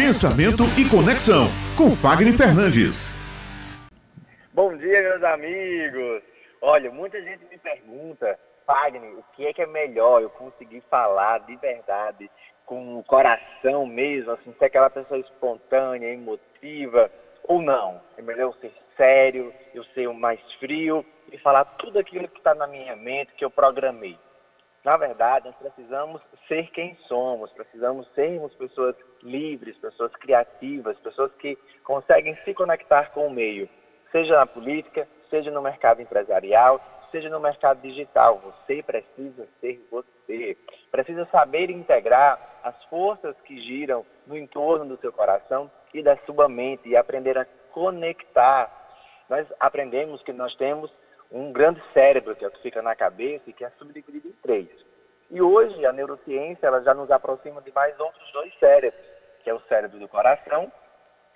Pensamento e Conexão, com Fagner Fernandes. Bom dia, meus amigos. Olha, muita gente me pergunta, Fagner, o que é que é melhor eu conseguir falar de verdade, com o coração mesmo, assim, ser aquela pessoa espontânea, emotiva, ou não? É melhor eu ser sério, eu ser o mais frio e falar tudo aquilo que está na minha mente, que eu programei. Na verdade, nós precisamos ser quem somos, precisamos sermos pessoas livres, pessoas criativas, pessoas que conseguem se conectar com o meio, seja na política, seja no mercado empresarial, seja no mercado digital. Você precisa ser você. Precisa saber integrar as forças que giram no entorno do seu coração e da sua mente e aprender a conectar. Nós aprendemos que nós temos um grande cérebro, que é o que fica na cabeça e que é subdividido em três. E hoje a neurociência ela já nos aproxima de mais outros dois cérebros, que é o cérebro do coração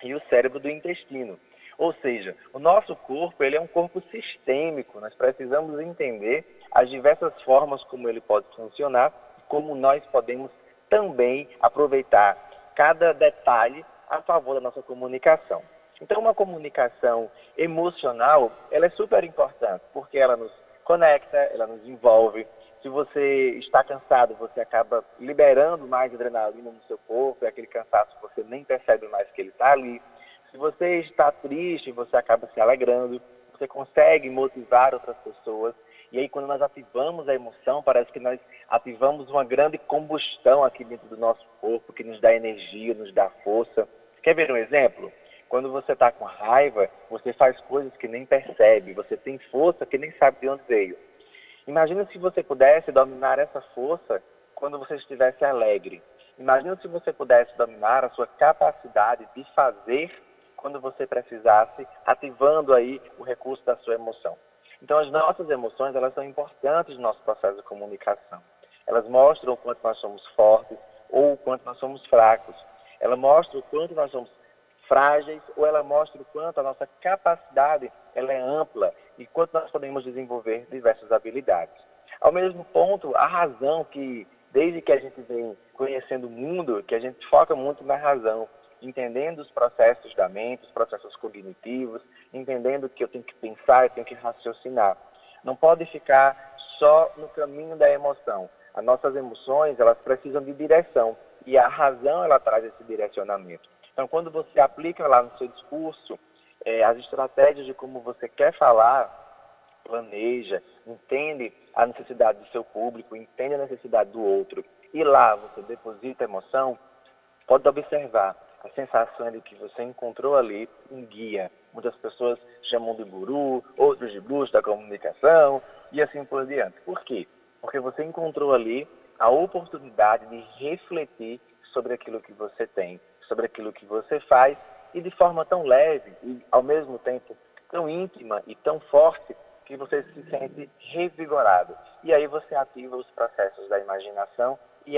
e o cérebro do intestino. Ou seja, o nosso corpo ele é um corpo sistêmico. Nós precisamos entender as diversas formas como ele pode funcionar, como nós podemos também aproveitar cada detalhe a favor da nossa comunicação. Então, uma comunicação emocional, ela é super importante, porque ela nos conecta, ela nos envolve. Se você está cansado, você acaba liberando mais adrenalina no seu corpo, é aquele cansaço você nem percebe mais que ele está ali. Se você está triste, você acaba se alegrando, você consegue motivar outras pessoas. E aí, quando nós ativamos a emoção, parece que nós ativamos uma grande combustão aqui dentro do nosso corpo, que nos dá energia, nos dá força. Quer ver um exemplo? Quando você está com raiva, você faz coisas que nem percebe, você tem força que nem sabe de onde veio. Imagina se você pudesse dominar essa força quando você estivesse alegre. Imagina se você pudesse dominar a sua capacidade de fazer quando você precisasse, ativando aí o recurso da sua emoção. Então, as nossas emoções, elas são importantes no nosso processo de comunicação. Elas mostram o quanto nós somos fortes ou o quanto nós somos fracos. Ela mostra o quanto nós somos frágeis ou ela mostra o quanto a nossa capacidade ela é ampla e quanto nós podemos desenvolver diversas habilidades. Ao mesmo ponto, a razão que, desde que a gente vem conhecendo o mundo, que a gente foca muito na razão, entendendo os processos da mente, os processos cognitivos, entendendo que eu tenho que pensar, eu tenho que raciocinar. Não pode ficar só no caminho da emoção. As nossas emoções, elas precisam de direção e a razão, ela traz esse direcionamento. Então, quando você aplica lá no seu discurso é, as estratégias de como você quer falar, planeja, entende a necessidade do seu público, entende a necessidade do outro, e lá você deposita emoção, pode observar a sensação de que você encontrou ali um guia. Muitas pessoas chamam de guru, outros de bruxo da comunicação e assim por diante. Por quê? Porque você encontrou ali a oportunidade de refletir sobre aquilo que você tem, sobre aquilo que você faz e de forma tão leve e ao mesmo tempo tão íntima e tão forte que você se sente revigorado. E aí você ativa os processos da imaginação e,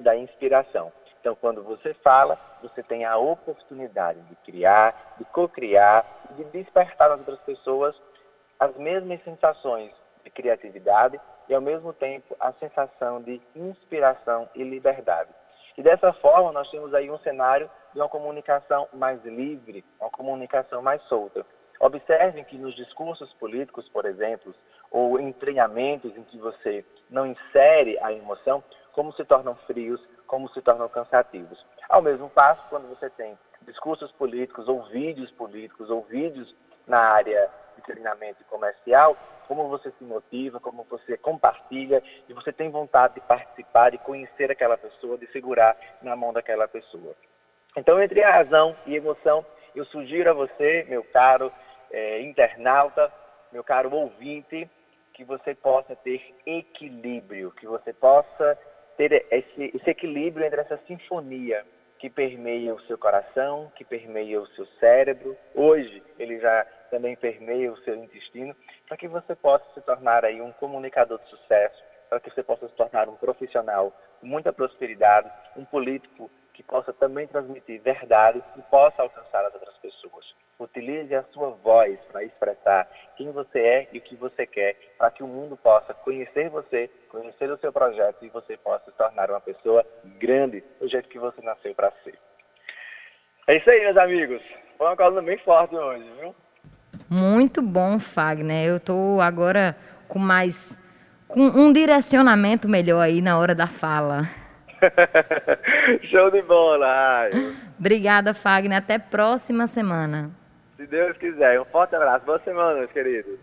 da inspiração. Então, quando você fala, você tem a oportunidade de criar, de co-criar, de despertar nas outras pessoas as mesmas sensações de criatividade e, ao mesmo tempo, a sensação de inspiração e liberdade. E dessa forma, nós temos aí um cenário de uma comunicação mais livre, uma comunicação mais solta. Observem que nos discursos políticos, por exemplo, ou em treinamentos em que você não insere a emoção, como se tornam frios, como se tornam cansativos. Ao mesmo passo, quando você tem discursos políticos ou vídeos políticos ou vídeos na área treinamento comercial, como você se motiva, como você compartilha e você tem vontade de participar, de conhecer aquela pessoa, de segurar na mão daquela pessoa. Então, entre a razão e emoção, eu sugiro a você, meu caro é, internauta, meu caro ouvinte, que você possa ter equilíbrio, que você possa ter esse, esse equilíbrio entre essa sinfonia que permeia o seu coração, que permeia o seu cérebro. Hoje ele já também permeia o seu intestino, para que você possa se tornar aí um comunicador de sucesso, para que você possa se tornar um profissional com muita prosperidade, um político que possa também transmitir verdade e possa alcançar as outras pessoas. Utilize a sua voz para expressar quem você é e o que você quer, para que o mundo possa conhecer você, conhecer o seu projeto e você possa se tornar uma pessoa grande do jeito que você nasceu para ser. É isso aí, meus amigos. Foi uma coluna bem forte hoje, viu? Muito bom, Fagner. Eu tô agora com mais. com um direcionamento melhor aí na hora da fala. Show de bola, Raio. Obrigada, Fagner. Até próxima semana. Se Deus quiser. Um forte abraço. Boa semana, meus queridos.